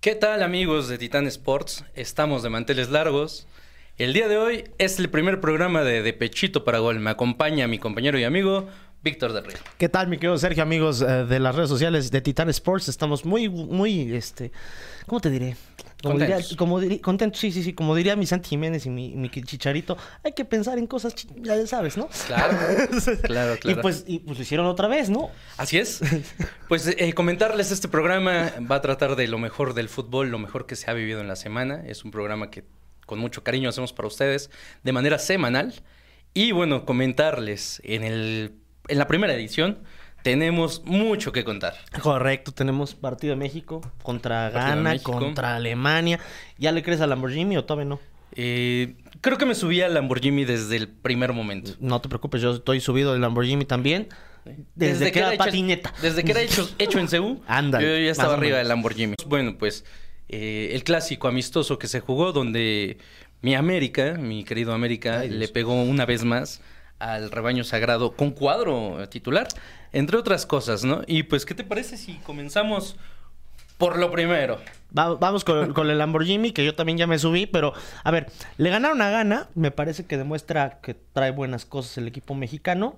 ¿Qué tal amigos de Titan Sports? Estamos de manteles largos. El día de hoy es el primer programa de, de Pechito para Gol. Me acompaña mi compañero y amigo Víctor del Río. ¿Qué tal, mi querido Sergio, amigos eh, de las redes sociales de Titan Sports? Estamos muy, muy, este, ¿cómo te diré? Como Contentos. diría, como diría, contentos, sí, sí, sí, como diría mi Santi Jiménez y mi, mi Chicharito, hay que pensar en cosas, ya sabes, ¿no? Claro, claro, claro. Y pues, y pues lo hicieron otra vez, ¿no? Así es. Pues eh, comentarles este programa va a tratar de lo mejor del fútbol, lo mejor que se ha vivido en la semana. Es un programa que con mucho cariño hacemos para ustedes de manera semanal. Y bueno, comentarles en el en la primera edición tenemos mucho que contar. Correcto, tenemos partido de México contra Partido Ghana, México. contra Alemania. ¿Ya le crees a Lamborghini o todavía no? Eh, creo que me subí al Lamborghini desde el primer momento. No te preocupes, yo estoy subido del Lamborghini también. Desde, que era hecho- patineta. Desde que era hecho, hecho en Ceú. Ándale, Yo ya estaba arriba del Lamborghini. Bueno, pues eh, el clásico amistoso que se jugó donde mi América, mi querido América, Ay, le pegó una vez más al rebaño sagrado con cuadro titular, entre otras cosas, ¿no? Y pues, ¿qué te parece si comenzamos por lo primero? Va- vamos con, con el Lamborghini, que yo también ya me subí, pero a ver, le ganaron a Ghana, me parece que demuestra que trae buenas cosas el equipo mexicano,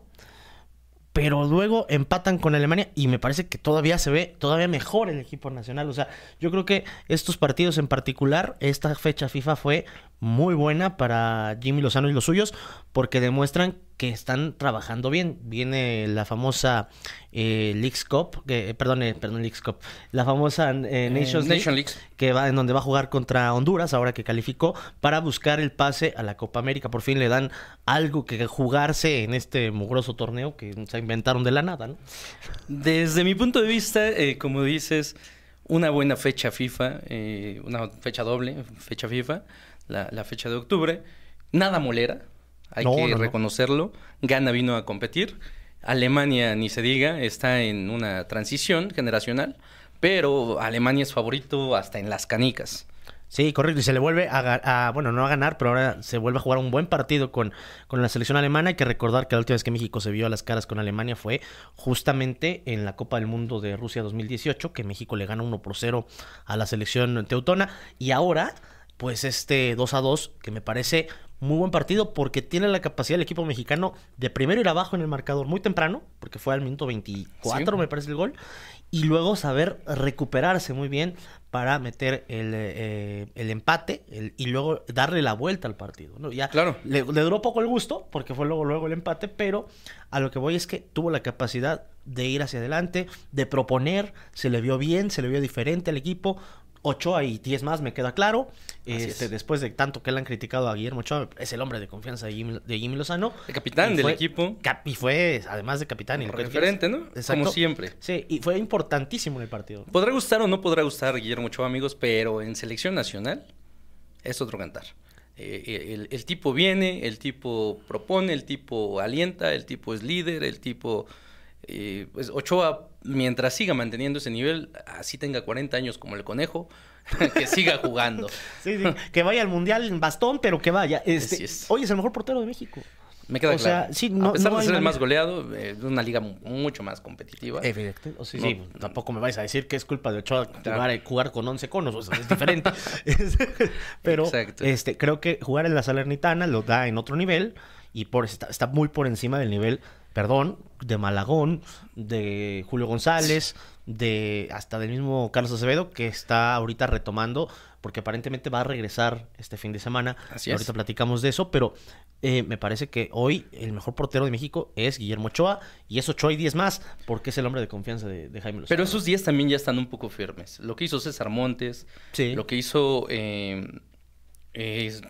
pero luego empatan con Alemania y me parece que todavía se ve todavía mejor el equipo nacional. O sea, yo creo que estos partidos en particular, esta fecha FIFA fue muy buena para Jimmy Lozano y los suyos, porque demuestran que están trabajando bien. Viene la famosa eh, Leagues Cup, que, eh, perdón, eh, perdón, Leagues Cup, la famosa eh, Nations League, Nation que va en donde va a jugar contra Honduras, ahora que calificó, para buscar el pase a la Copa América. Por fin le dan algo que jugarse en este mugroso torneo que se inventaron de la nada, ¿no? Desde mi punto de vista, eh, como dices, una buena fecha FIFA, eh, una fecha doble, fecha FIFA, la, la fecha de octubre, nada molera, hay No, que no, no. reconocerlo. Ghana vino a competir, Alemania, ni se diga, está en una transición generacional, pero Alemania es favorito hasta en las canicas. Sí, correcto. Y se le vuelve a- bueno, no a ganar, pero ahora se vuelve a jugar un buen partido con, con la selección alemana. Hay que recordar que la última vez que México se vio a las caras con Alemania fue justamente en la Copa del Mundo de Rusia 2018, que México le gana 1 por 0 a la selección teutona. Y ahora, pues este 2 a 2, que me parece muy buen partido porque tiene la capacidad el equipo mexicano de primero ir abajo en el marcador muy temprano, porque fue al minuto 24, Sí. me parece el gol, y luego saber recuperarse muy bien para meter el, eh, el empate el- y luego darle la vuelta al partido. ¿no? Ya Claro. le, le duró poco el gusto, porque fue luego, luego el empate, pero a lo que voy es que tuvo la capacidad de ir hacia adelante, de proponer, se le vio bien, se le vio diferente al equipo. Ochoa y 10 más, me queda claro. Este, es. Después de tanto que le han criticado a Guillermo Ochoa, es el hombre de confianza de Jimmy, de Jimmy Lozano. El capitán Y del fue equipo. cap- y fue, además de capitán, y lo que Referente. ¿no? Exacto. Como siempre. Sí, y fue importantísimo en el partido. Podrá gustar o no podrá gustar Guillermo Ochoa, amigos, pero en selección nacional es otro cantar. Eh, el, el tipo viene, el tipo propone, el tipo alienta, el tipo es líder, el tipo... eh, pues Ochoa, mientras siga manteniendo ese nivel, así tenga 40 años como el conejo, que siga jugando. Sí, sí, que vaya al mundial en bastón, pero que vaya. Este, es. Hoy es el mejor portero de México. Me queda O sea, sí, no- A pesar no de ser el más goleado, eh, de una liga mu- mucho más competitiva. Evidente. O sea, No. sí, tampoco me vais a decir que es culpa de Ochoa Claro. jugar, jugar con 11 conos, o sea, es diferente. Es- Pero Exacto. este, creo que jugar en la Salernitana lo da en otro nivel y por está, está muy por encima del nivel, perdón, de Malagón, de Julio González, de hasta del mismo Carlos Acevedo que está ahorita retomando porque aparentemente va a regresar este fin de semana. Así ahorita es. platicamos de eso, pero eh, me parece que hoy el mejor portero de México es Guillermo Ochoa y es Ochoa y 10 más porque es el hombre de confianza de, de Jaime Lozano. Pero esos días también ya están un poco firmes. Lo que hizo César Montes, Sí. lo que hizo... eh, eh,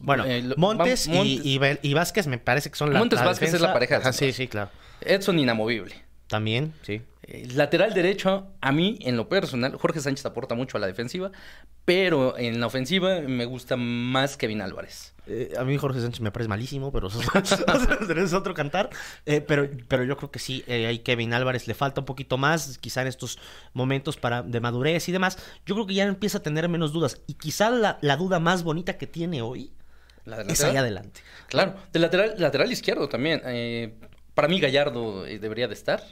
Bueno, Eh, lo- Montes, va- Montes- Y, y Vázquez me parece que son la Montes Vázquez es la pareja Ajá, sí, sí, claro. Edson inamovible. También, sí. Eh, lateral derecho, a mí, en lo personal, Jorge Sánchez aporta mucho a la defensiva, pero en la ofensiva me gusta más Kevin Álvarez. Eh, a mí Jorge Sánchez me parece malísimo, pero eso es, es otro cantar. Eh, pero, pero yo creo que sí, eh, ahí Kevin Álvarez le falta un poquito más, quizá en estos momentos para, de madurez y demás. Yo creo que ya empieza a tener menos dudas. Y quizá la, la duda más bonita que tiene hoy Es allá adelante. Claro, de lateral, lateral izquierdo también. eh, para mí Gallardo eh, debería de estar.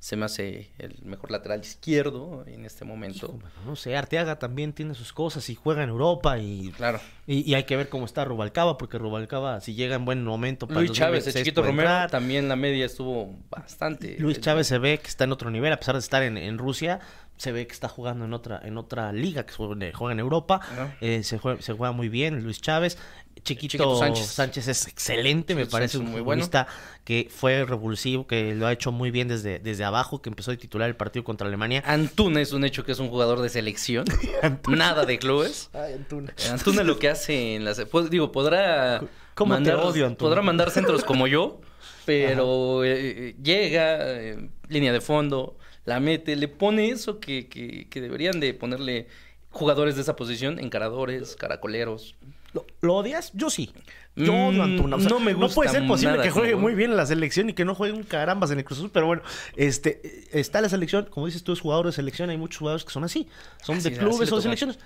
se me hace el mejor lateral izquierdo en este momento. no sé, Arteaga también tiene sus cosas y juega en Europa y claro. Y, hay que ver cómo está Rubalcaba, porque Rubalcaba si llega en buen momento para Luis Chávez, el chiquito Romero, también la media estuvo bastante. Luis Chávez se ve que está en otro nivel, a pesar de estar en, en Rusia, se ve que está jugando en otra en otra liga que juega en Europa, eh, se, juega, se juega muy bien Luis Chávez. Chiquito, Sánchez. es excelente, me parece un muy futbolista que fue revulsivo, que lo ha hecho muy bien desde, desde abajo, que empezó a titular el partido contra Alemania. Antuna es un hecho que es un jugador de selección, nada de clubes. Ay, Antuna. Antuna lo que hace en las... Digo, podrá... mandar, Podrá mandar centros como yo, pero eh, llega, eh, línea de fondo, la mete, le pone eso que, que, que deberían de ponerle jugadores de esa posición, encaradores, caracoleros. ¿Lo, odias? Yo sí. Yo odio a mm, no me gusta. No puede ser posible que juegue muy bien en la selección y que no juegue un carambas en el Cruz Azul. Pero bueno, este, está la selección. Como dices tú, es jugador de selección. Hay muchos jugadores que son así. Son de clubes o de selecciones.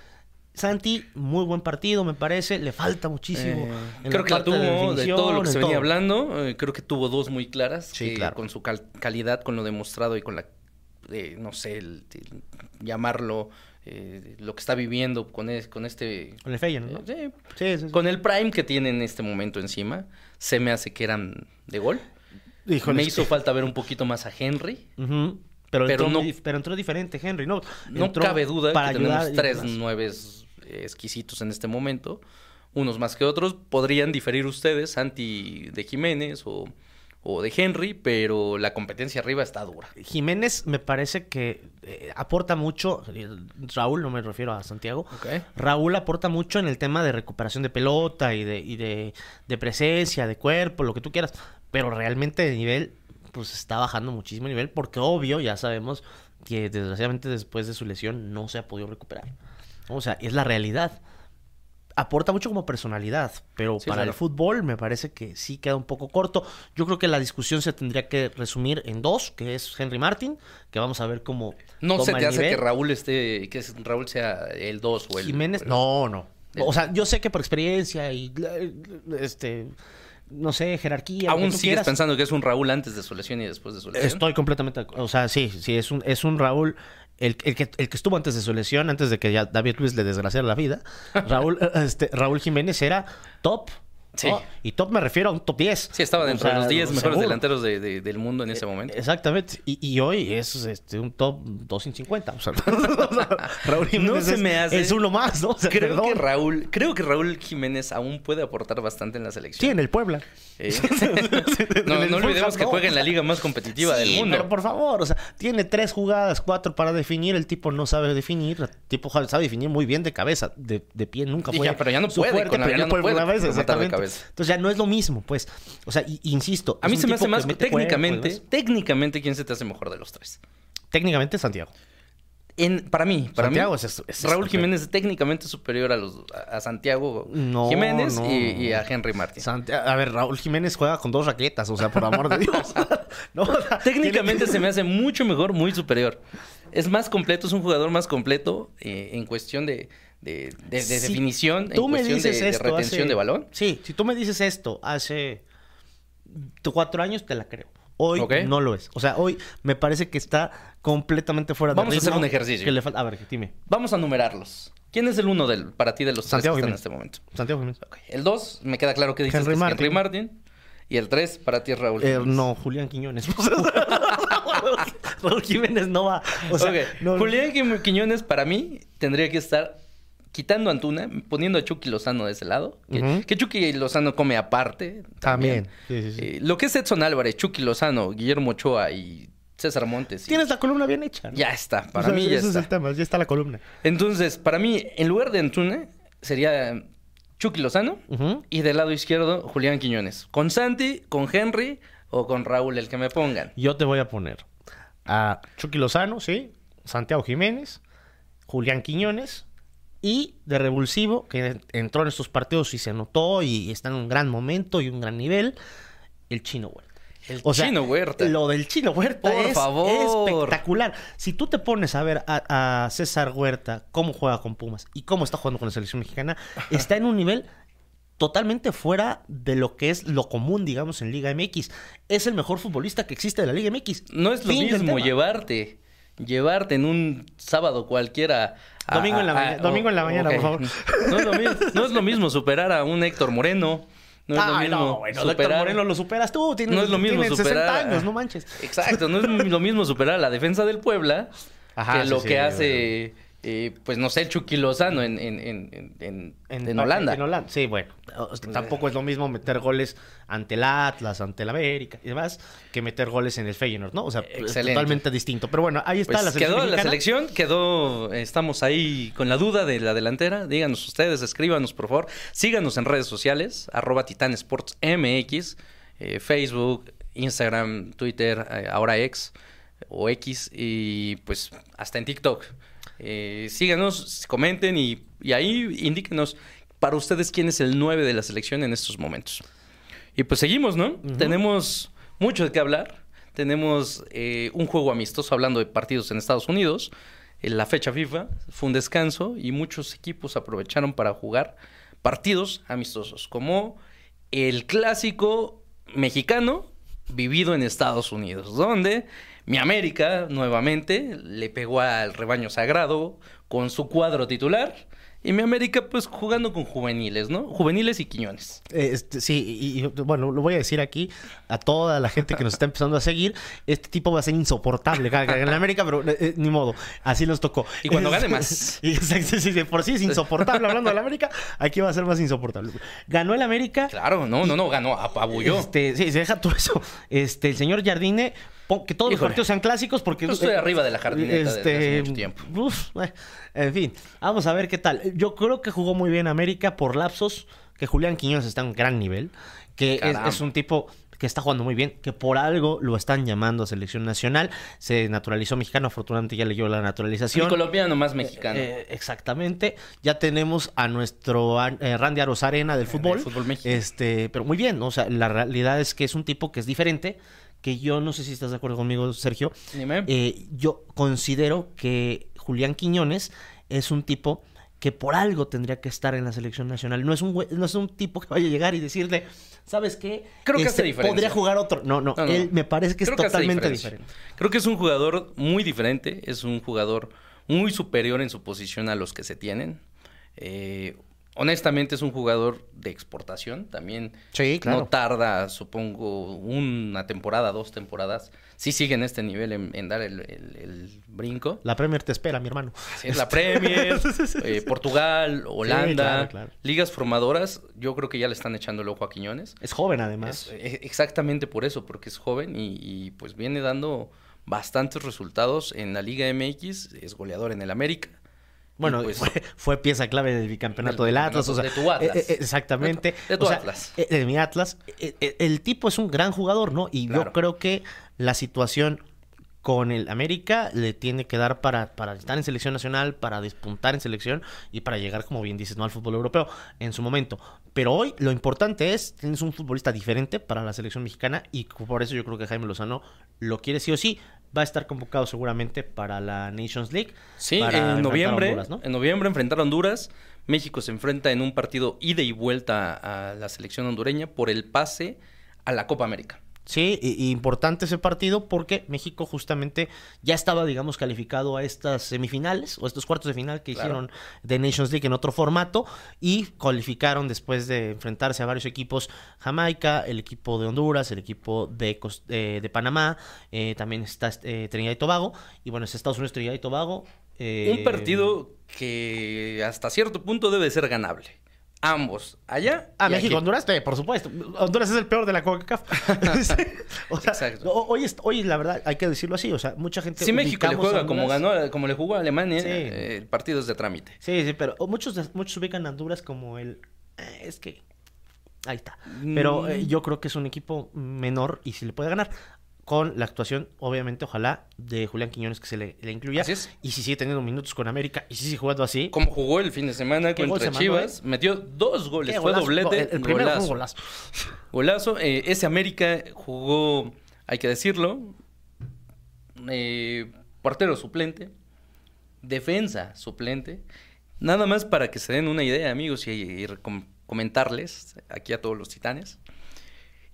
Santi, muy buen partido, me parece. Le falta muchísimo. Eh, creo que la tuvo de, todo lo que se venía hablando. Eh, creo que tuvo dos muy claras. Sí, claro. Con su calidad, con lo demostrado y con la, eh, no sé, llamarlo eh, lo que está viviendo con, con este... Con el Feyenoord, ¿no? sí, sí, sí, Con el Prime que tiene en este momento encima, se me hace que eran de gol. me hizo falta ver un poquito más a Henry. pero, pero, entró, no, pero entró diferente Henry, ¿no? No cabe duda que tenemos tres nueves exquisitos en este momento. Unos más que otros. Podrían diferir ustedes, Santi de Jiménez o o de Henry, pero la competencia arriba está dura. Jiménez me parece que eh, aporta mucho, Raúl, no me refiero a Santiago, Raúl aporta mucho en el tema de recuperación de pelota y de, y de, de presencia, de cuerpo, lo que tú quieras, pero realmente de nivel, pues está bajando muchísimo nivel, porque obvio, ya sabemos que desgraciadamente después de su lesión no se ha podido recuperar. O sea, es la realidad aporta mucho como personalidad, pero para el fútbol me parece que sí queda un poco corto. Yo creo que la discusión se tendría que resumir en dos, que es Henry Martin, que vamos a ver cómo No se te hace que Raúl esté que Raúl sea el dos o el Jiménez, no, no. O sea, yo sé que por experiencia y este no sé, jerarquía. ¿Aún sigues pensando que es un Raúl antes de su lesión y después de su lesión? Estoy completamente, o sea, sí, sí, es un, es un Raúl el, que, el que estuvo antes de su lesión, antes de que ya David Luis le desgraciara la vida, Raúl, este, Raúl Jiménez era top Sí. Y top me refiero a un top 10. Sí, estaba dentro de los 10 mejores delanteros de, del mundo en ese momento. Exactamente. Y, y hoy es este, un top 250. O sea, Raúl Jiménez no se me hace... es uno más, ¿no? creo, que Raúl, creo que Raúl Jiménez aún puede aportar bastante en la selección. Sí, en el Puebla. Eh, no, no olvidemos que juega en la liga más competitiva del mundo. Pero por favor, o sea, tiene tres jugadas, cuatro para definir. El tipo no sabe definir. El tipo sabe definir muy bien de cabeza. De, de pie nunca pero ya no puede. con la, ya no puede, con la exactamente. Entonces ya no es lo mismo, pues. O sea, insisto. A mí se me hace más técnicamente, técnicamente, ¿quién se te hace mejor de los tres? Técnicamente Santiago. En, para mí, para mí, Raúl Jiménez es técnicamente superior a los a Santiago Jiménez y, a Henry Martín. a ver, Raúl Jiménez juega con dos raquetas, o sea, por amor de Dios. técnicamente se me hace mucho mejor, muy superior. Es más completo, es un jugador más completo eh, en cuestión de, de, definición, en cuestión de, retención de balón. Sí, si tú me dices esto hace cuatro años, te la creo. Hoy no lo es. O sea, hoy me parece que está completamente fuera de Vamos a hacer un ejercicio. A ver, dime. Vamos a numerarlos. ¿Quién es el uno del, para ti de los Santiago tres que están en este momento? Santiago Jiménez. El dos, me queda claro que dices Henry, Martin. Henry Martin. Y el tres, para ti es Raúl eh, no, Julián Quiñones. Raúl Jiménez no va. O sea, Julián Quiñones para mí tendría que estar quitando a Antuna, poniendo a Chucky Lozano de ese lado, que, Chucky Lozano come aparte. También. Eh, lo que es Edson Álvarez, Chucky Lozano, Guillermo Ochoa y César Montes. Tienes la columna bien hecha. Ya está, para mí ya ese es el tema, ya está la columna. Entonces, para mí, en lugar de Antuna, sería Chucky Lozano y del lado izquierdo Julián Quiñones. Con Santi, con Henry o con Raúl, el que me pongan. Yo te voy a poner a Chucky Lozano, sí, Santiago Jiménez, Julián Quiñones y de revulsivo, que entró en estos partidos y se anotó y está en un gran momento y un gran nivel, el Chino Huerta. El Chino Huerta. Lo del Chino Huerta Por es favor. espectacular. Si tú te pones a ver a, César Huerta cómo juega con Pumas y cómo está jugando con la selección mexicana, está en un nivel totalmente fuera de lo que es lo común, digamos, en Liga MX. Es el mejor futbolista que existe de la Liga MX. No es lo Fin mismo llevarte, llevarte en un sábado cualquiera. a- Domingo en la mañana- domingo en la mañana, por favor. No es, lo mismo, no es lo mismo superar a un Héctor Moreno. No es lo mismo no, bueno, Héctor superar- Moreno lo superas tú. Tienes, no es lo mismo tienes superar 60 a- años, no manches. Exacto, no es lo mismo superar a la defensa del Puebla Ajá, que lo sí, que sí, hace, eh, pues no sé, el Chucky Lozano en, en, en, en, en Holanda. En Holanda, sí, bueno. sea, Tampoco es lo mismo meter goles ante el Atlas, ante el América y demás, que meter goles en el Feyenoord, ¿no? O sea, es Excelente. totalmente distinto. Pero bueno, ahí está Pues la selección quedó la selección, quedó, estamos ahí con la duda de la delantera. Díganos ustedes, escríbanos por favor. Síganos en redes sociales, arroba Titán Sports MX, eh, Facebook, Instagram, Twitter, eh, ahora X o X y pues hasta en TikTok. Eh, síganos, comenten y, y ahí indíquenos para ustedes quién es el 9 de la selección en estos momentos. Y pues seguimos, ¿no? Tenemos mucho de qué hablar. Tenemos eh, un juego amistoso hablando de partidos en Estados Unidos. En la fecha FIFA fue un descanso y muchos equipos aprovecharon para jugar partidos amistosos, como el clásico mexicano vivido en Estados Unidos, donde mi América nuevamente le pegó al rebaño sagrado con su cuadro titular. Y mi América, pues jugando con juveniles, ¿no? Juveniles y quiñones. Eh, este, sí, y, y, bueno, lo voy a decir aquí a toda la gente que nos está empezando a seguir. Este tipo va a ser insoportable cada que gane en América, pero eh, ni modo, así nos tocó. Y cuando gane más. Exacto, sí, de por sí es insoportable hablando de la América, aquí va a ser más insoportable. Ganó el América. Claro, no, no, no, ganó, apabulló. Este, sí, se deja todo eso. Este, el señor Jardine, que todos los partidos sean clásicos porque... Yo estoy arriba de la jardineta desde hace mucho tiempo. uf, eh, en fin, vamos a ver qué tal. Yo creo que jugó muy bien América por lapsos, que Julián Quiñones está en un gran nivel, que es, un tipo que está jugando muy bien, que por algo lo están llamando a selección nacional. Se naturalizó mexicano, afortunadamente ya leyó la naturalización. Mi colombiano más mexicano. Eh, exactamente. Ya tenemos a nuestro eh, Randy Arozarena del fútbol. fútbol México. Este, pero muy bien, ¿no? o sea, la realidad es que es un tipo que es diferente, que yo no sé si estás de acuerdo conmigo, Sergio. Dime. Eh, yo considero que Julián Quiñones es un tipo que por algo tendría que estar en la selección nacional. No es un no es un tipo que vaya a llegar y decirle, ¿sabes qué? Creo que hace Este, diferencia. Podría jugar otro. No, no, No, no. él me parece que Creo es hace totalmente diferente. Creo que es un jugador muy diferente, es un jugador muy superior en su posición a los que se tienen. Eh, honestamente es un jugador de exportación, también Sí, claro. no tarda, supongo, una temporada, dos temporadas. Sí sigue en este nivel en, en dar el, el- el brinco. La Premier te espera, mi hermano. Sí, es la Premier, eh, Portugal, Holanda, claro, claro. ligas formadoras, yo creo que ya le están echando el ojo a Quiñones. Es joven además. Es- e- exactamente por eso, porque es joven y, y, pues viene dando bastantes resultados en la Liga MX, es goleador en el América. Bueno, pues, fue, fue pieza clave del bicampeonato Del Atlas. O sea, de tu Atlas. eh, eh, exactamente. De tu- de tu O sea, Atlas. eh, de mi Atlas. El tipo es un gran jugador, ¿no? Y Claro. yo creo que la situación con el América le tiene que dar para, para estar en selección nacional, para despuntar en selección y para llegar, como bien dices, ¿no? al fútbol europeo en su momento. Pero hoy lo importante es, tienes un futbolista diferente para la selección mexicana y por eso yo creo que Jaime Lozano lo quiere sí o sí. Va a estar convocado seguramente para la Nations League. Sí, en noviembre, Honduras, ¿no? en noviembre enfrentar a Honduras. México se enfrenta en un partido ida y vuelta a la selección hondureña por el pase a la Copa América. Sí, y, y importante ese partido porque México justamente ya estaba, digamos, calificado a estas semifinales o estos cuartos de final que Claro. hicieron de Nations League en otro formato y cualificaron después de enfrentarse a varios equipos, Jamaica, el equipo de Honduras, el equipo de, eh, de Panamá, eh, también está eh, Trinidad y Tobago y bueno, es Estados Unidos, Trinidad y Tobago. eh, Un partido que hasta cierto punto debe ser ganable. Ambos, allá. Ah, México, aquí. Honduras, eh, por supuesto. Honduras es el peor de la CONCACAF. o sea, Exacto. ho- hoy, es- hoy, la verdad, hay que decirlo así. O sea, mucha gente. Si México le juega como ganó, como le jugó a Alemania, Sí. eh, el partido es de trámite. Sí, sí, pero muchos, muchos ubican a Honduras como el. eh, es que. Ahí está. Pero eh, Mm. yo creo que es un equipo menor y si le puede ganar. Con la actuación, obviamente, ojalá, de Julián Quiñones que se le, le incluya. Así es. Y si sigue teniendo minutos con América y si sigue jugando así. Como jugó el fin de semana contra se mandó, Chivas, metió dos goles, fue doblete, El, el primero fue un golazo. golazo. Eh, ese América jugó, hay que decirlo, eh, portero suplente, defensa suplente. Nada más para que se den una idea, amigos, y, y com- comentarles aquí a todos los titanes.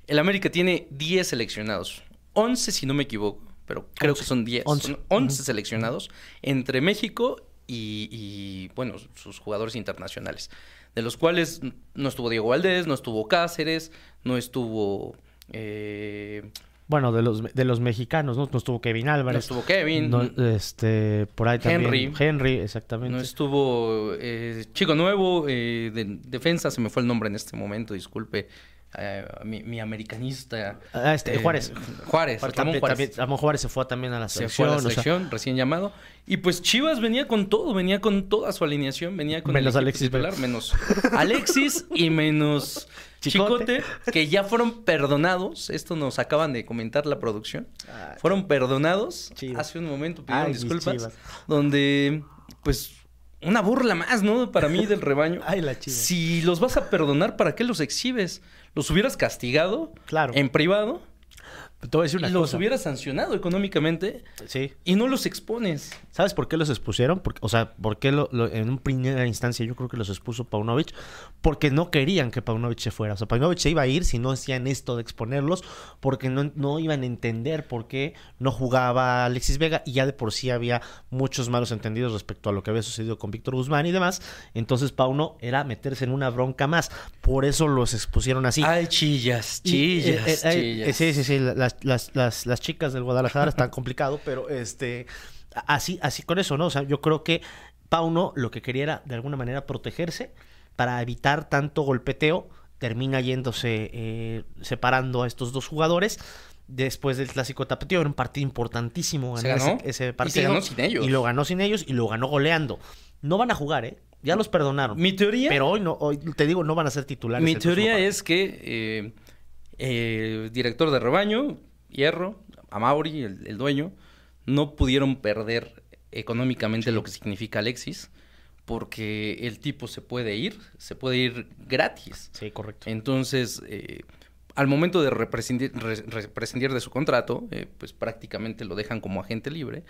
El América tiene 10 seleccionados, 11 si no me equivoco, pero creo que son 10. 11. Son 11 seleccionados entre México y, y, bueno, sus jugadores internacionales. De los cuales no estuvo Diego Valdés, no estuvo Cáceres, no estuvo... eh, Bueno, de los, de los mexicanos, ¿no? No estuvo Kevin no Álvarez. estuvo Kevin, No, este, por ahí también. Henry. Henry, exactamente. No estuvo eh, Chico Nuevo, eh, de defensa, se me fue el nombre en este momento, disculpe. Eh, mi, mi americanista. Ah, este, eh, Juárez. Juárez, Juárez, también, Juárez. también- Ramón Juárez se fue también a la Se selección. fue a la o sea, selección, recién llamado. Y pues Chivas venía con todo, venía con toda su alineación, venía con Menos Alexis titular, menos Alexis y menos Chicote. Chicote. que ya fueron perdonados. Esto nos acaban de comentar la producción. Ay. Fueron perdonados Chivas. hace un momento, pidieron Ay, disculpas. Donde, pues, una burla más, ¿no? Para mí del rebaño. Ay, la Chivas. Si los vas a perdonar, ¿para qué los exhibes? ¿Los hubieras castigado? Claro. En privado. Te voy a decir una y los cosa. hubieras sancionado económicamente. Sí. Y no los expones. ¿Sabes por qué los expusieron? Porque, o sea, ¿por qué lo, lo- en una primera instancia yo creo que los expuso Paunovic? Porque no querían que Paunovic se fuera. O sea, Paunovic se iba a ir si no hacían esto de exponerlos, porque no, no iban a entender por qué no jugaba Alexis Vega y ya de por sí había muchos malos entendidos respecto a lo que había sucedido con Víctor Guzmán y demás. Entonces Pauno era meterse en una bronca más. Por eso los expusieron así. Ay, chillas, Y, chillas, eh, eh, eh, chillas. sí, sí, sí. Las, las, las, las chicas del Guadalajara están complicado, pero este. Así, así con eso, ¿no? O sea, yo creo que Pauno lo que quería era de alguna manera protegerse para evitar tanto golpeteo. Termina yéndose eh, separando a estos dos jugadores. Después del clásico tapeteo, era un partido importantísimo ese, ese Y se partido. ganó sin ellos. Y lo ganó sin ellos y lo ganó goleando. No van a jugar, ¿eh? Ya los perdonaron. Mi teoría, Pero hoy no, hoy te digo, no van a ser titulares. mi teoría partido. es que eh, eh, director de rebaño, Hierro, Amauri, el, el dueño, no pudieron perder económicamente lo que significa Alexis, porque el tipo se puede ir, se puede ir gratis. Sí, correcto. Entonces, eh, al momento de represcindir, re- represcindir de su contrato, eh, pues prácticamente lo dejan como agente libre.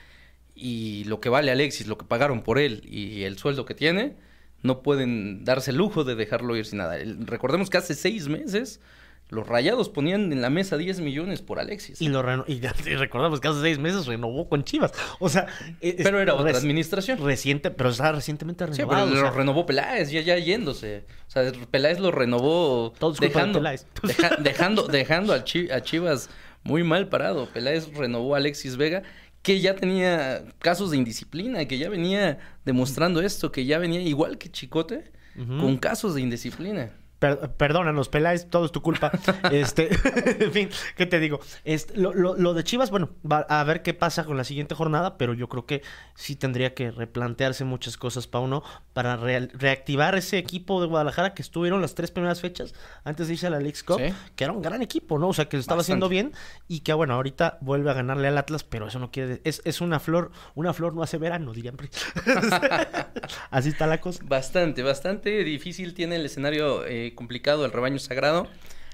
Y lo que vale Alexis, lo que pagaron por él y el sueldo que tiene, no pueden darse el lujo de dejarlo ir sin nada. El- recordemos que hace seis meses los rayados ponían en la mesa 10 millones por Alexis. Y, lo reno- y, recordamos que hace seis meses renovó con Chivas. O sea, es- pero era otra administración. Reciente, pero está recientemente Sí, renovado. pero o lo renovó Peláez, ya, ya yéndose. O sea, Peláez lo renovó de dejando, deja- dejando, dejando a, Chi- a Chivas muy mal parado. Peláez renovó a Alexis Vega, que ya tenía casos de indisciplina, que ya venía demostrando esto, que ya venía igual que Chicote, con casos de indisciplina. Per- perdónanos, Peláez, todo es tu culpa. este, en fin, ¿qué te digo? Este, lo, lo- lo de Chivas, bueno, va a ver qué pasa con la siguiente jornada, pero yo creo que sí tendría que replantearse muchas cosas, Pauno, para reactivar ese equipo de Guadalajara que estuvieron las tres primeras fechas antes de irse a la Leagues Cup, Sí. que era un gran equipo, ¿no? O sea, que lo estaba haciendo bien y que, bueno, ahorita vuelve a ganarle al Atlas, pero eso no quiere... Es, es una flor, una flor no hace verano, dirían. Así está la cosa. Bastante, bastante difícil tiene el escenario eh, complicado el rebaño sagrado.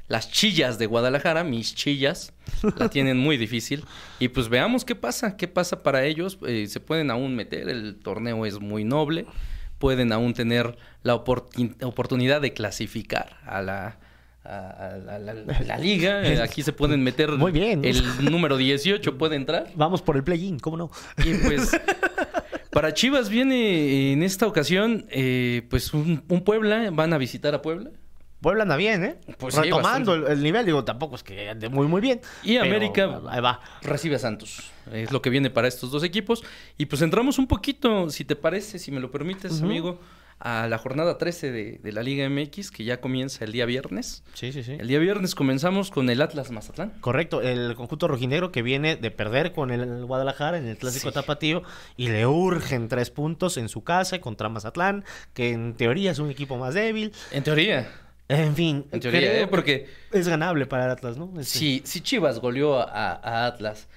Las chillas de Guadalajara, mis chillas, la tienen muy difícil. Y pues veamos qué pasa, qué pasa para ellos. Eh, se pueden aún meter, el torneo es muy noble. Pueden aún tener la oportun- oportunidad de clasificar a la, a, a la, liga. Aquí se pueden meter. Muy bien. El número 18 puede entrar. Vamos por el play-in, ¿cómo no? Y pues para Chivas viene en esta ocasión eh, pues un, un Puebla, van a visitar a Puebla. Puebla anda bien, ¿eh? Pues sí, Retomando el, bastante. el nivel, digo, tampoco es que ande muy, muy bien. Y América Ahí va. recibe a Santos. Es lo que viene para estos dos equipos. Y pues entramos un poquito, si te parece, si me lo permites, amigo, a la jornada 13 de, de la Liga MX, que ya comienza el día viernes. Sí, sí, sí. El día viernes comenzamos con el Atlas Mazatlán. Correcto, el conjunto rojinegro que viene de perder con el Guadalajara en el clásico Sí. tapatío y le urgen tres puntos en su casa contra Mazatlán, que en teoría es un equipo más débil. En teoría. En fin, En teoría, creo ¿eh? que Porque es ganable para el Atlas, ¿no? Este- si, si Chivas goleó a, a Atlas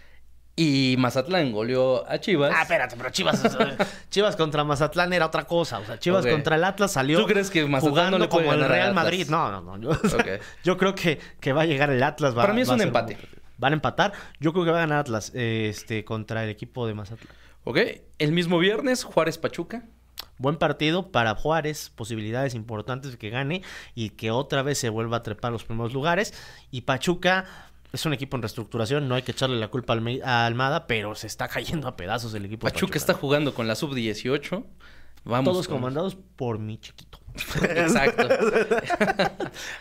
y Mazatlán goleó a Chivas... Ah, espérate, pero Chivas, Chivas contra Mazatlán era otra cosa. O sea, Chivas contra el Atlas salió ¿Tú crees que Mazatlán jugando no le puede como el ganar Real? Madrid. No, no, no. Yo, creo que, que va a llegar el Atlas. va- Para mí es va un empate. Van a empatar. Yo creo que va a ganar Atlas este, contra el equipo de Mazatlán. Ok, el mismo viernes, Juárez Pachuca. Buen partido para Juárez, posibilidades importantes de que gane y que otra vez se vuelva a trepar los primeros lugares. Y Pachuca es un equipo en reestructuración, no hay que echarle la culpa a Almada, pero se está cayendo a pedazos el equipo. Pachuca, Pachuca. está jugando con la sub-18. Vamos Todos comandados por mi chiquito. Exacto.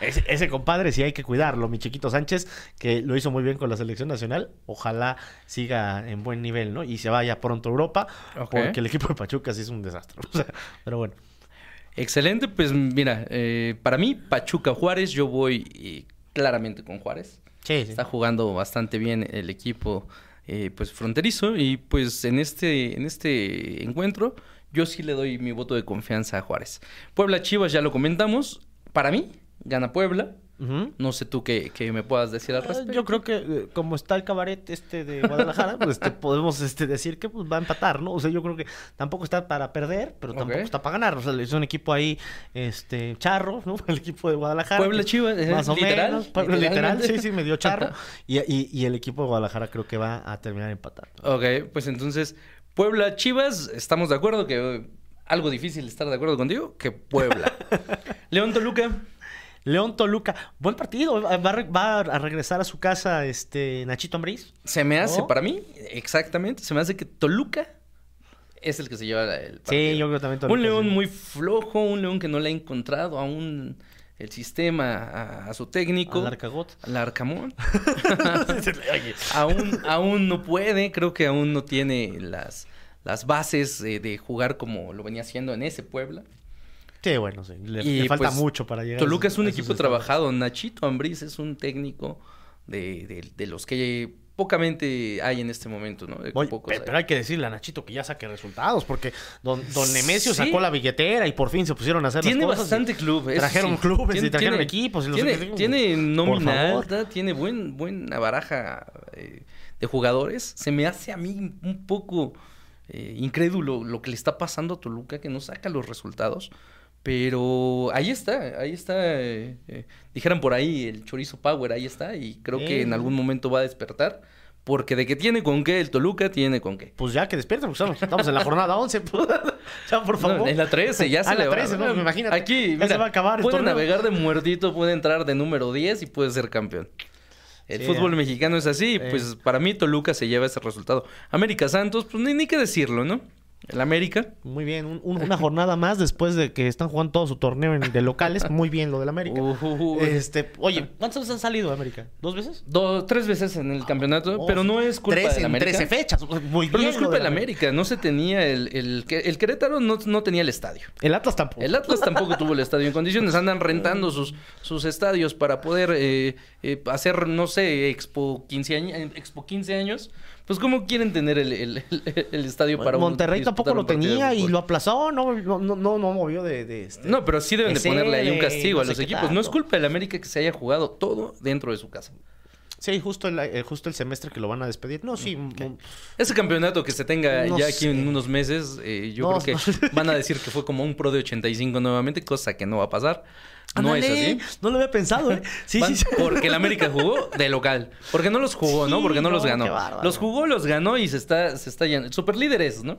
ese, compadre sí hay que cuidarlo, mi chiquito Sánchez, que lo hizo muy bien con la selección nacional. Ojalá siga en buen nivel, ¿no? Y se vaya pronto a Europa, porque el equipo de Pachuca sí es un desastre. pero bueno. Excelente, pues mira, eh, para mí, Pachuca Juárez, yo voy eh, claramente con Juárez. Está jugando bastante bien el equipo eh, pues fronterizo y pues en este, en este encuentro yo sí le doy mi voto de confianza a Juárez. Puebla Chivas ya lo comentamos. Para mí, gana Puebla. No sé tú qué, me puedas decir al ah, respecto. Yo creo que eh, como está el cabaret este de Guadalajara, pues este, podemos este, decir que pues, va a empatar, ¿no? O sea, yo creo que tampoco está para perder, pero tampoco está para ganar. O sea, es un equipo ahí este charro, ¿no? El equipo de Guadalajara. Puebla Chivas, eh, más o menos. Puebla, literal, sí, sí, medio charro. y, y, y el equipo de Guadalajara creo que va a terminar empatando. Ok, pues entonces Puebla, Chivas, estamos de acuerdo que algo difícil estar de acuerdo contigo, que Puebla. León Toluca. León Toluca, buen partido. Va, a regresar a su casa este Nachito Ambriz. Se me hace, para mí, exactamente, se me hace que Toluca es el que se lleva el partido. Sí, yo creo también Toluca. Un León muy flojo, un León que no le ha encontrado aún el sistema a, su técnico. Al Arcagot. Al Arcamón. aún, aún no puede, creo que aún no tiene las, las bases de jugar como lo venía haciendo en ese Puebla. Sí, bueno, sí. Le, falta pues, mucho para llegar. Toluca es un equipo trabajado. Nachito Ambriz es un técnico de, de, de los que pocamente hay en este momento, ¿no? pero, hay que decirle a Nachito que ya saque resultados, porque don, don Nemesio sacó la billetera y por fin se pusieron a hacer tiene las cosas. Tiene bastante club. Trajeron clubes y trajeron equipos. Y tiene, tiene nómina tiene buen, buena baraja eh, de jugadores. Se me hace a mí un poco eh, incrédulo lo que le está pasando a Toluca, que no saca los resultados. Pero ahí está, ahí está. Eh, eh, dijeran por ahí el chorizo power, ahí está. Y creo que en algún momento va a despertar. Porque de que tiene con qué el Toluca, tiene con qué. Pues ya que despierta, pues estamos, en la jornada 11. Pues, ya, por favor. en la 13, ya se le la 13, va. No, imagínate. Aquí, mira, se va a acabar Puede navegar de muertito, puede entrar de número 10 y puede ser campeón. El fútbol mexicano es así, pues para mí Toluca se lleva ese resultado. América Santos, pues ni, ni qué decirlo, ¿no? El América. Muy bien, una jornada más después de que están jugando todo su torneo de locales. Muy bien lo del América. este, oye, ¿cuántas veces han salido de América? ¿Dos veces? tres veces en el campeonato, pero no es culpa del América. Trece fechas, muy Pero no es culpa del América. no se tenía el, el, el Querétaro no, no, tenía el estadio. El Atlas tampoco. El Atlas tampoco tuvo el estadio en condiciones, andan rentando sus, sus estadios para poder eh, eh, hacer, no sé, Expo 15 años, Expo 15 años pues ¿cómo quieren tener el, el, el estadio para Monterrey tampoco lo tenía y lo aplazó, no, no, no, no movió de, este, No, pero sí deben de ponerle ahí un castigo a los equipos. No es culpa del América que se haya jugado todo dentro de su casa. Sí, justo el, eh, justo el semestre que lo van a despedir. No, sí. Ese campeonato que se tenga ya aquí en unos meses, eh, yo creo que van a decir que fue como un pro de 85 nuevamente, cosa que no va a pasar. No es así. No lo había pensado, ¿eh? Sí, sí, Porque el América jugó de local. Porque no los jugó, ¿no? Porque no, los ganó. Los jugó, los ganó y se está, se está yendo. Super líderes, ¿no?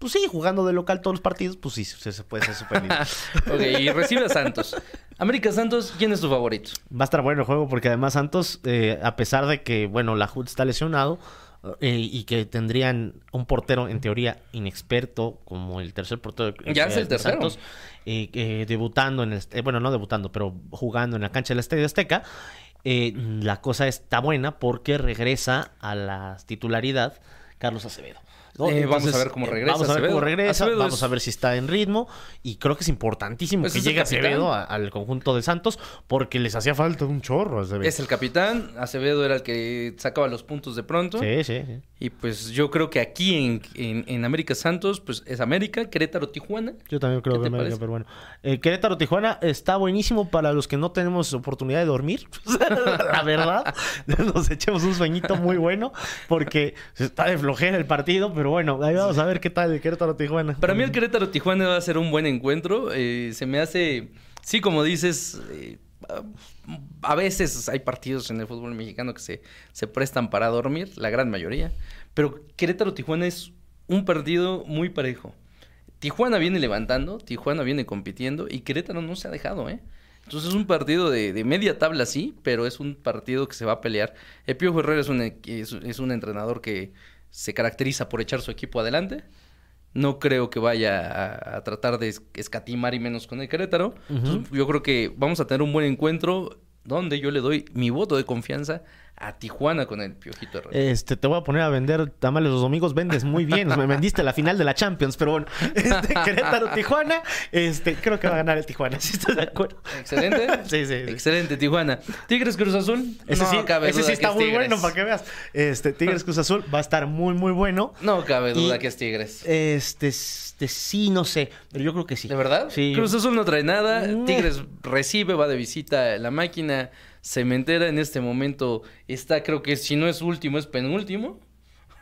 Pues sí, jugando de local todos los partidos, pues sí, se, puede ser super líder. ok, y recibe a Santos. América Santos, ¿quién es tu favorito? Va a estar bueno el juego porque además Santos, eh, a pesar de que, bueno, la HUD está lesionado, eh, y que tendrían un portero en teoría inexperto como el tercer portero ya es el tercero Santos, eh, debutando en el, eh, bueno no debutando pero jugando en la cancha del Estadio Azteca la cosa está buena porque regresa a la titularidad Carlos Acevedo eh, vamos a ver cómo regresa. Vamos a ver cómo regresa. vamos a ver si está en ritmo. Y creo que es importantísimo pues que llegue Acevedo al conjunto de Santos porque les hacía falta un chorro. Acevedo. Es el capitán. Acevedo era el que sacaba los puntos de pronto. Sí, sí. Y pues yo creo que aquí en, en, América Santos, pues es América, Querétaro, Tijuana. Yo también creo que América, pero bueno. Eh, Querétaro, Tijuana está buenísimo para los que no tenemos oportunidad de dormir. La verdad. Nos echemos un sueñito muy bueno porque está de flojera el partido, pero bueno, ahí vamos a ver qué tal el Querétaro Tijuana. Para mí el Querétaro Tijuana va a ser un buen encuentro. Eh, se me hace, sí, como dices, eh, a veces hay partidos en el fútbol mexicano que se, se prestan para dormir, la gran mayoría. Pero Querétaro Tijuana es un partido muy parejo. Tijuana viene levantando, Tijuana viene compitiendo y Querétaro no se ha dejado, ¿eh? Entonces es un partido de, media tabla, sí, pero es un partido que se va a pelear. El Piojo Herrera es un, es un entrenador que se caracteriza por echar su equipo adelante. No creo que vaya a, a tratar de es- escatimar y menos con el Querétaro. Entonces, yo creo que vamos a tener un buen encuentro donde yo le doy mi voto de confianza a Tijuana con el Piojito Herrera. Este, te voy a poner a vender tamales los domingos, vendes muy bien. Me vendiste la final de la Champions, pero bueno, este, Querétaro, Tijuana, este, creo que va a ganar el Tijuana, si estás de acuerdo. Excelente. Sí, sí, sí. Excelente, Tijuana. Tigres Cruz Azul. Ese no sí, cabe ese duda sí que está es muy Tigres. bueno para que veas. Este, Tigres Cruz Azul va a estar muy, muy bueno. No cabe duda Y- que es Tigres. Este, este, sí, no sé, pero yo creo que sí. ¿De verdad? Sí. Cruz Azul no trae nada. Tigres recibe, va de visita. La máquina cementera en este momento está, creo que si no es último, es penúltimo.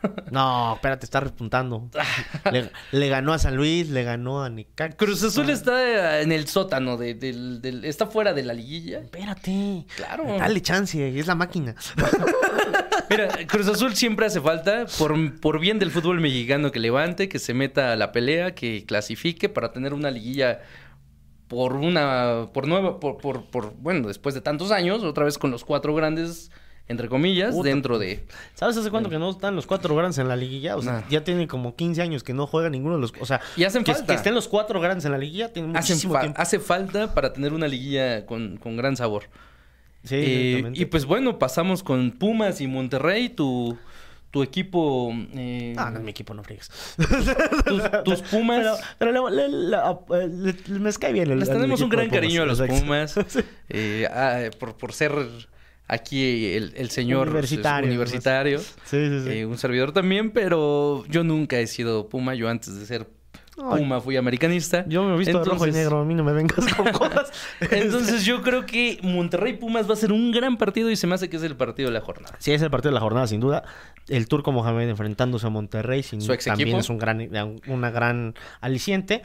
No, espérate, está repuntando. Le, le ganó a San Luis, le ganó a Necaxa. Cruz Azul está en el sótano, de- está fuera de la liguilla. Espérate. Claro. Dale chance, es la máquina. Mira, Cruz Azul siempre hace falta, por, por bien del fútbol mexicano, que levante, que se meta a la pelea, que clasifique para tener una liguilla por una, por nueva, por, por, por, bueno, después de tantos años, otra vez con los cuatro grandes, entre comillas, Puta, dentro de... ¿Sabes hace cuánto que no están los cuatro grandes en la liguilla? O sea, ya tiene como 15 años que no juega ninguno de los... O sea, Y hacen que, falta. que estén los cuatro grandes en la liguilla muchísimo fa- tiempo. hace falta para tener una liguilla con, con gran sabor. Sí, Eh, y pues bueno, pasamos con Pumas y Monterrey, tu, tu equipo... eh, Ah, no, mi equipo no friegues. tus, tus Pumas... Pero, pero le- le- le- me cae bien el Les el tenemos un gran cariño a los. Pumas. eh, ah, por, por ser aquí el, el señor Universitario, pues, universitario. Sí, sí, sí. eh, un servidor también, pero yo nunca he sido Puma. Yo antes de ser. Puma fui americanista. Yo me he visto de rojo y Entonces- negro, a mí no me vengas con cosas. Entonces yo creo que Monterrey Pumas va a ser un gran partido y se me hace que es el partido de la jornada. Sí, es el partido de la jornada, sin duda. El Turco Mohamed enfrentándose a Monterrey, sin Su ex también es un gran, una gran aliciente.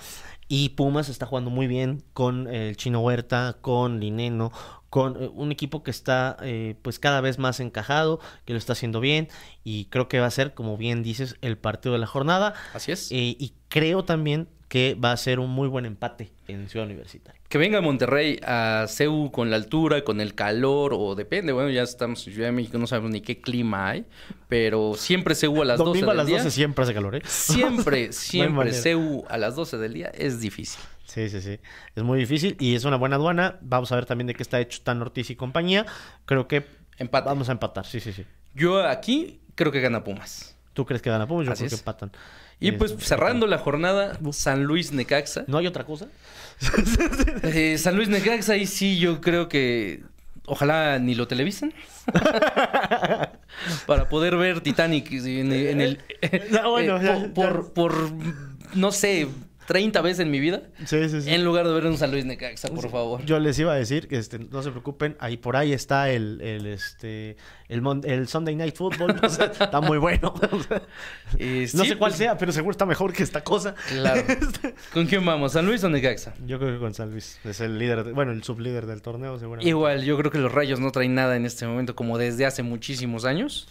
Y Pumas está jugando muy bien con el Chino Huerta, con Lineno, con eh, un equipo que está eh, pues cada vez más encajado, que lo está haciendo bien. Y creo que va a ser, como bien dices, el partido de la jornada. Así es. Eh, y creo también que va a ser un muy buen empate en Ciudad Universitaria. Que venga Monterrey a CEU con la altura, con el calor, o depende, bueno, ya estamos en Ciudad de México, no sabemos ni qué clima hay, pero siempre CEU a las 12 Domingo a del las día. 12 siempre hace calor, ¿eh? Siempre, siempre. CEU a las 12 del día es difícil. Sí, sí, sí. Es muy difícil y es una buena aduana. Vamos a ver también de qué está hecho Tan Ortiz y compañía. Creo que Empate. vamos a empatar. Sí, sí, sí. Yo aquí creo que gana Pumas. ¿Tú crees que gana Pumas? Yo Así creo que empatan. Y pues cerrando la jornada, San Luis Necaxa. ¿No hay otra cosa? Eh, San Luis Necaxa, ahí sí yo creo que ojalá ni lo televisen. Para poder ver Titanic en, en el... No, bueno, eh, por, por, no sé, 30 veces en mi vida. Sí, sí, sí. En lugar de ver un San Luis Necaxa, por favor. Yo les iba a decir que este, no se preocupen, ahí por ahí está el, el este el, Mon- el Sunday Night Football, o sea, está muy bueno. Eh, no sí, sé cuál pues, sea, pero seguro está mejor que esta cosa. Claro. ¿Con quién vamos? ¿San Luis o Necaxa? Yo creo que con San Luis es el líder, de- bueno, el sublíder del torneo, seguramente. Igual, yo creo que los Rayos no traen nada en este momento como desde hace muchísimos años.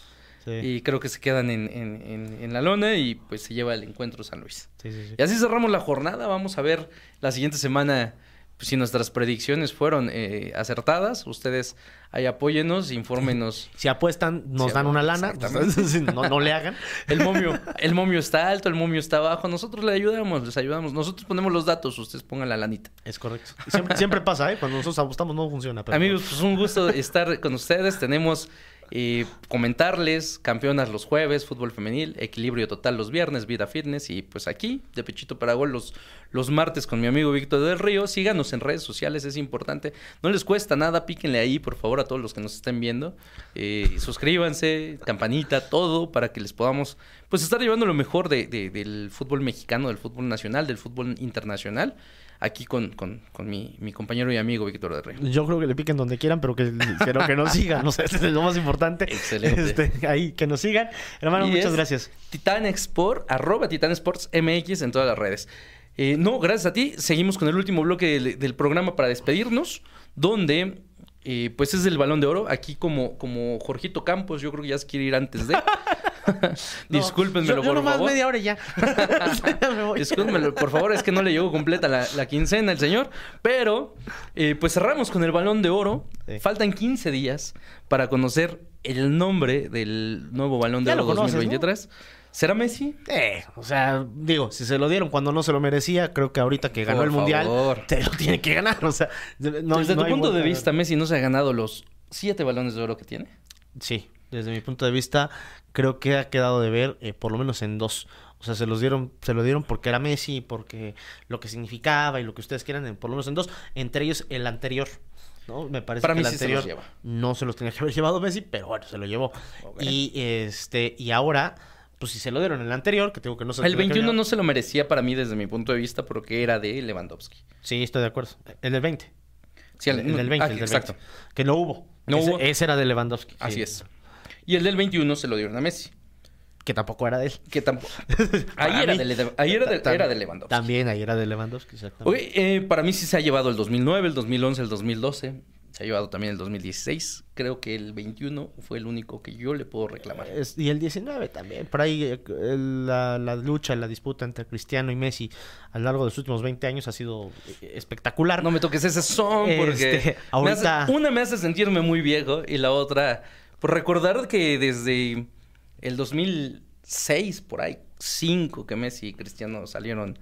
Sí, Y creo que se quedan en, en- en- en la lona y pues se lleva el encuentro San Luis. sí, sí, sí. Y así cerramos la jornada. Vamos a ver la siguiente semana pues, si nuestras predicciones fueron eh, acertadas. Ustedes ahí apóyenos, infórmenos. Si apuestan, nos dan una lana. no, no le hagan. El momio, el momio está alto, el momio está bajo. Nosotros le ayudamos, les ayudamos. Nosotros ponemos los datos, ustedes pongan la lanita. Es correcto. Siempre, siempre pasa, ¿eh? Cuando nosotros apostamos no funciona. pero- Amigos, pues un gusto estar con ustedes. Tenemos eh, comentarles, campeonas los jueves, fútbol femenil, equilibrio total los viernes, vida fitness y pues aquí, de pechito para gol, los, los martes con mi amigo Víctor del Río. Síganos en redes sociales, es importante. No les cuesta nada, píquenle ahí, por favor, a todos los que nos estén viendo. Eh, suscríbanse, campanita, todo, para que les podamos pues estar llevando lo mejor de- de- del fútbol mexicano, del fútbol nacional, del fútbol internacional, aquí con, con, con mi, mi compañero y amigo Víctor del Río. Yo creo que le piquen donde quieran, pero que, pero que nos sigan. No sé, eso es lo más importante. Excelente. Este, ahí, que nos sigan. Hermano, Y muchas gracias. Titan Export, arroba Titan Sports MX en todas las redes. Eh, no, gracias a ti. Seguimos con el último bloque del, del programa para despedirnos, donde eh, pues es el balón de oro. Aquí como, como Jorgito Campos, yo creo que ya se quiere ir antes de. Discúlpenmelo, yo, yo por nomás favor. media hora y ya. Discúlpenmelo, por favor, es que no le llegó completa la, la quincena al señor. Pero, eh, pues cerramos con el balón de oro. Sí. Faltan 15 días para conocer el nombre del nuevo balón de Ya oro conoces, 2023. ¿Será Messi? Eh, o sea, digo, si se lo dieron cuando no se lo merecía, creo que ahorita que ganó Por el mundial, favor. te lo tiene que ganar. O sea, no, Desde no tu punto de vista, Messi no se ha ganado los siete balones de oro que tiene. Sí, desde mi punto de vista, creo que ha quedado de ver, eh, por lo menos en dos. O sea, se los dieron, se lo dieron porque era Messi, porque lo que significaba y lo que ustedes quieran, en- por lo menos en dos. Entre ellos el anterior. ¿no? Me parece Para que mí el se anterior no se los tenía que haber llevado Messi, pero bueno, se lo llevó. Y este, y ahora, pues si se lo dieron en el anterior, que tengo que no se El tenía que 21 haber no se lo merecía para mí desde mi punto de vista porque era de Lewandowski. Sí, estoy de acuerdo. El del 20. Sí, el, el del 20, ah, el del exacto. 20. Que no hubo. No ese, hubo. ese era de Lewandowski. Así sí. es. Y el del 21 se lo dieron a Messi. Que tampoco era de él. Que tampoco. ahí era mí. de, ahí era de, era de Lewandowski. También ahí era de Lewandowski, exactamente. Oye, eh, para mí sí se ha llevado el 2009, el 2011, el 2012. Se ha llevado también el 2016. Creo que el 21 fue el único que yo le puedo reclamar. Es- y el 19 también. Por ahí eh, la, la lucha, la disputa entre Cristiano y Messi a lo largo de los últimos 20 años ha sido eh, espectacular. No me toques ese son porque Este, me ahorita- hace- una me hace sentirme muy viejo y la otra por recordar que desde el 2006 por ahí cinco que Messi y Cristiano salieron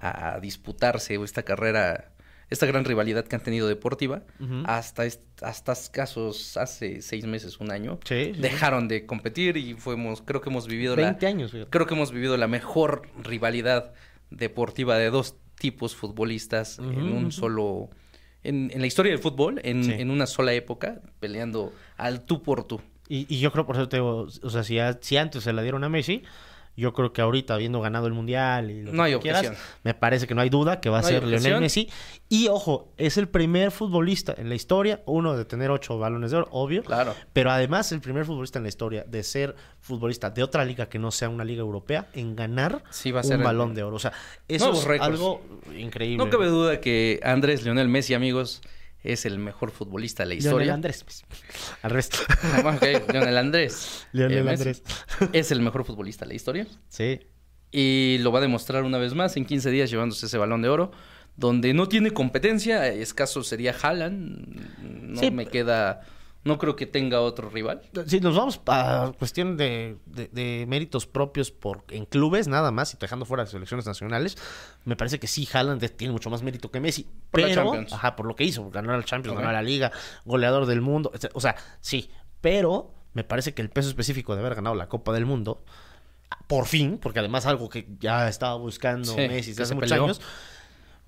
a disputarse esta carrera esta gran rivalidad que han tenido deportiva hasta hasta escasos hace seis meses un año Sí, sí. dejaron de competir y fuimos creo que hemos vivido la 20 años. fíjate. Creo que hemos vivido la mejor rivalidad deportiva de dos tipos futbolistas en un solo. En, en la historia del fútbol, en, Sí. en una sola época, peleando al tú por tú. Y, y yo creo, por eso te digo, o sea, si, a- si antes se la dieron a Messi, yo creo que ahorita, habiendo ganado el Mundial y lo No que hay quieras, me parece que no hay duda que va a No ser Lionel. Messi. Y ojo, es el primer futbolista en la historia, uno, de tener ocho balones de oro, obvio. Claro. Pero además, el primer futbolista en la historia de ser futbolista de otra liga que no sea una liga europea en ganar Sí, va a un ser el- balón de oro. O sea, eso es récords. algo increíble. No cabe duda que Andrés Lionel Messi, amigos, es el mejor futbolista de la Lionel historia. Andrés, pues. Al resto. Ah, bueno, ok, Lionel Andrés. Lionel Eh, Andrés. Es el mejor futbolista de la historia. Sí. Y lo va a demostrar una vez más en 15 días llevándose ese balón de oro. Donde no tiene competencia, escaso sería Haaland. No Sí, me queda. No creo que tenga otro rival. Si nos vamos a cuestión de, de- de méritos propios por en clubes, nada más, y dejando fuera las selecciones nacionales, me parece que sí, Haaland tiene mucho más mérito que Messi. Por la pero, Champions. ajá, por lo que hizo, ganó la Champions, Ok. ganó la Liga, goleador del mundo, o sea, sí, pero me parece que el peso específico de haber ganado la Copa del Mundo, por fin, porque además algo que ya estaba buscando Sí, Messi desde hace muchos peleó. años,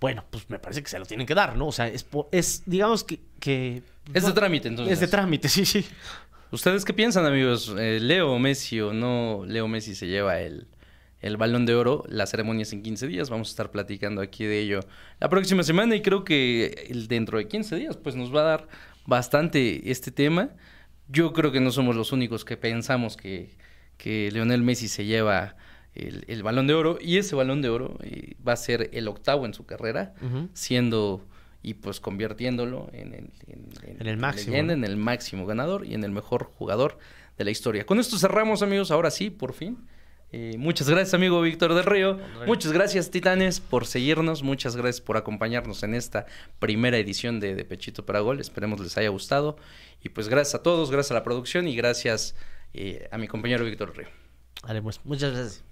bueno, pues me parece que se lo tienen que dar, ¿no? O sea, es, por- es digamos que... que Es de trámite, entonces. Es de trámite, sí, sí. ¿Ustedes qué piensan, amigos? Eh, ¿Leo Messi o no Leo Messi se lleva el, el balón de oro? La ceremonia es en 15 días. Vamos a estar platicando aquí de ello la próxima semana y creo que dentro de 15 días pues nos va a dar bastante este tema. Yo creo que no somos los únicos que pensamos que, que Lionel Messi se lleva el, el balón de oro y ese balón de oro eh, va a ser el octavo en su carrera, siendo y pues convirtiéndolo en el, en, En el máximo, en el máximo ganador y en el mejor jugador de la historia. Con esto cerramos, amigos. Ahora sí, por fin. Eh, muchas gracias, amigo Víctor del Río. Muchas gracias, Titanes, por seguirnos. Muchas gracias por acompañarnos en esta primera edición de, de Pechito para Gol. Esperemos les haya gustado. Y pues gracias a todos, gracias a la producción y gracias eh, a mi compañero Víctor del Río. Vale, pues muchas gracias.